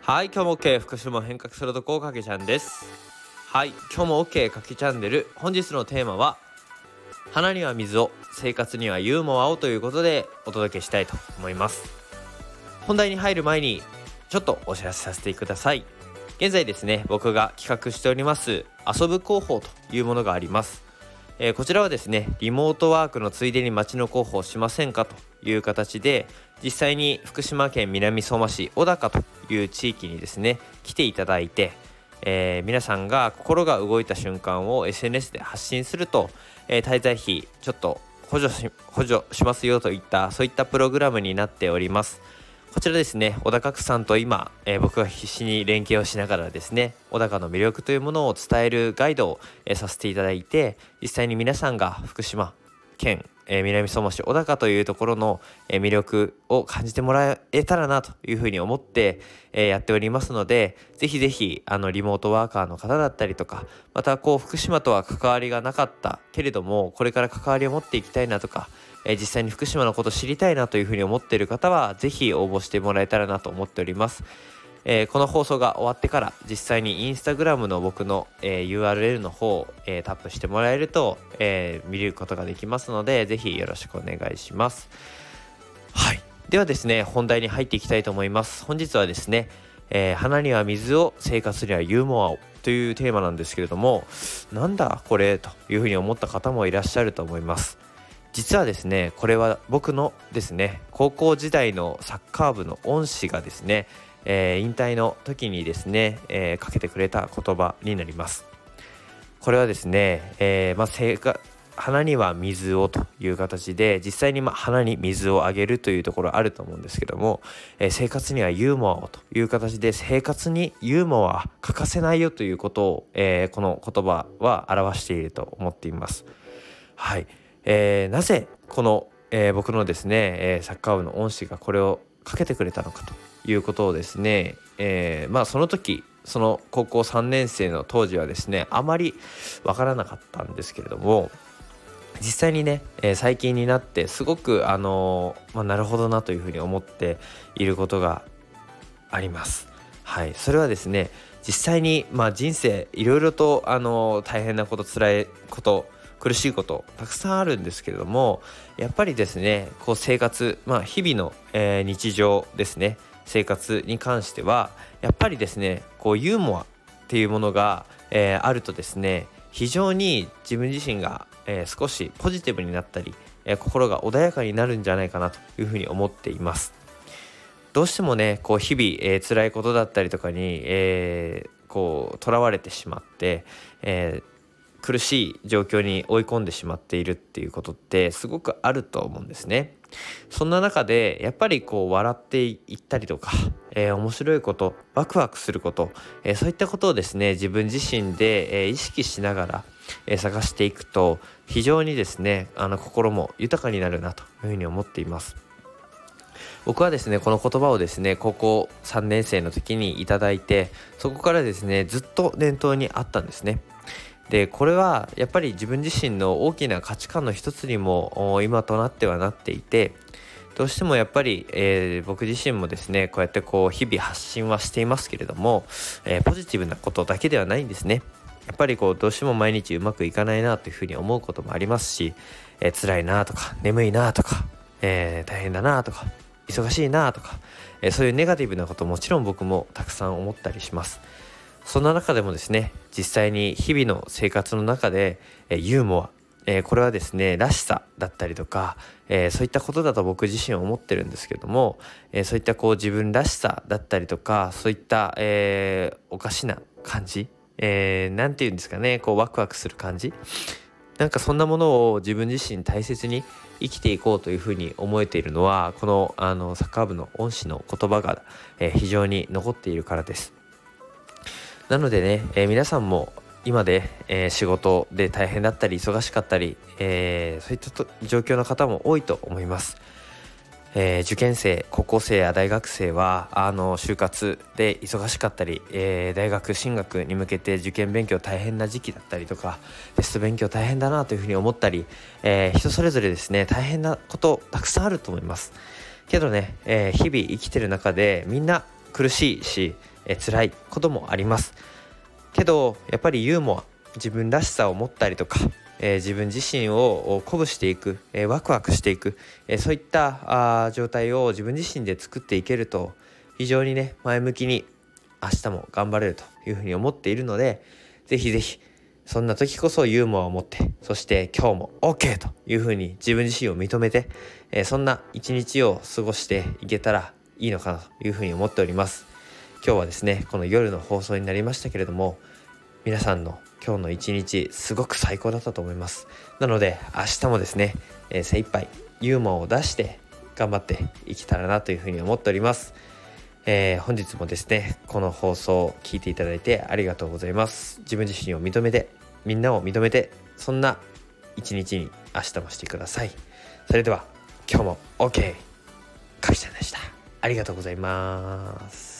はい今日も OK 福島変革するとこかけちゃんです。はい今日も OK かけチャンネル。本日のテーマは花には水を生活にはユーモアをということでお届けしたいと思います。本題に入る前にちょっとお知らせさせてください。現在ですね僕が企画しております遊ぶ広報というものがあります。えー、こちらはですねリモートワークのついでに街の広報しませんかという形で実際に福島県南相馬市小高という地域にですね来ていただいて、えー、皆さんが心が動いた瞬間を SNS で発信すると、えー、滞在費ちょっと補助し補助しますよといったそういったプログラムになっております。こちらですね小高区さんと今、えー、僕が必死に連携をしながらですね小高の魅力というものを伝えるガイドを、えー、させていただいて実際に皆さんが福島県、えー、南相馬市小高というところの、え魅力を感じてもらえたらなというふうに思って、えやっておりますのでぜひぜひあのリモートワーカーの方だったりとかまたこう福島とは関わりがなかったけれどもこれから関わりを持っていきたいなとかえ実際に福島のこと知りたいなというふうに思っている方は是非応募してもらえたらなと思っております。えー、この放送が終わってから実際にインスタグラムの僕の、えー、URL の方を、えー、タップしてもらえると、え見ることができますので是非よろしくお願いします。はいではですね本題に入っていきたいと思います。本日はですね、え花には水を生活にはユーモアをというテーマなんですけれどもなんだこれというふうに思った方もいらっしゃると思います。実はですねこれは僕のですね高校時代のサッカー部の恩師がですね、えー、引退の時にですね、えー、かけてくれた言葉になりますこれはですね、えー、まあ、花には水をという形で実際にま花に水をあげるというところあると思うんですけども、えー、生活にはユーモアをという形で生活にユーモアは欠かせないよということを、えー、この言葉は表していると思っています。はいえー、なぜこの、えー、僕のですね、え、サッカー部の恩師がこれをかけてくれたのかということをですね、えまあその時その高校3年生の当時はですねあまりわからなかったんですけれども実際にね、えー、最近になってすごくあのー、まあ、なるほどなというふうに思っていることがあります。はい、それはですね実際に、まあ、人生いろいろと、あのー、大変なこと辛いこと苦しいことたくさんあるんですけれどもやっぱりですねこう生活、まあ、日々の、えー、日常ですね生活に関してはやっぱりですねこうユーモアっていうものが、えー、あるとですね非常に自分自身が、えー、少しポジティブになったり、え心が穏やかになるんじゃないかなというふうに思っています。どうしてもねこう日々、えー、辛いことだったりとかに、えー、こう囚われてしまって、えー、苦しい状況に追い込んでしまっているっていうことってすごくあると思うんですね。そんな中でやっぱりこう笑っていったりとか、えー、面白いことワクワクすること、えー、そういったことをですね自分自身で、えー、意識しながら、え探していくと非常にですねあの心も豊かになるなというふうに思っています。僕はですねこの言葉をですね高校3年生の時にいただいてそこからですねずっと念頭にあったんですね。でこれはやっぱり自分自身の大きな価値観の一つにも今となってはなっていてどうしてもやっぱり、えー、僕自身もですねこうやってこう日々発信はしていますけれども、えー、ポジティブなことだけではないんですね。やっぱりこうどうしても毎日うまくいかないなというふうに思うこともありますし、えー、辛いなとか眠いなとか、えー、大変だなとか忙しいなとか、え、そういうネガティブなこともちろん僕もたくさん思ったりします。そんな中でもですね実際に日々の生活の中で、えユーモア、えこれはですねらしさだったりとか、えそういったことだと僕自身は思ってるんですけども、えそういったこう自分らしさだったりとかそういった、えおかしな感じ何、えー、て言うんですかねこうワクワクする感じなんかそんなものを自分自身大切に生きていこうというふうに思えているのはこのあのサッカー部の恩師の言葉が、え、非常に残っているからです。なのでね、えー、皆さんも今で、えー、仕事で大変だったり忙しかったり、えー、そういった状況の方も多いと思います。えー、受験生高校生や大学生はあの就活で忙しかったり、えー、大学進学に向けて受験勉強大変な時期だったりとかテスト勉強大変だなというふうに思ったり、えー、人それぞれですね大変なことたくさんあると思いますけどね、え日々生きてる中でみんな苦しいし、え、辛いこともあります。けどやっぱりユーモア自分らしさを持ったりとかえ、自分自身を鼓舞していく、え、ワクワクしていく、え、そういったあ状態を自分自身で作っていけると非常にね前向きに明日も頑張れるというふうに思っているのでぜひぜひそんな時こそユーモアを持ってそして今日も OK というふうに自分自身を認めて、えそんな一日を過ごしていけたらいいのかなというふうに思っております。今日はですねこの夜の放送になりましたけれども皆さんの今日の一日すごく最高だったと思います。なので明日もですね、えー、精一杯ユーモアを出して頑張っていけたらなというふうに思っております、えー、本日もですねこの放送を聞いていただいてありがとうございます。自分自身を認めてみんなを認めてそんな一日に明日もしてください。それでは今日も OK かきちゃんでした。ありがとうございます。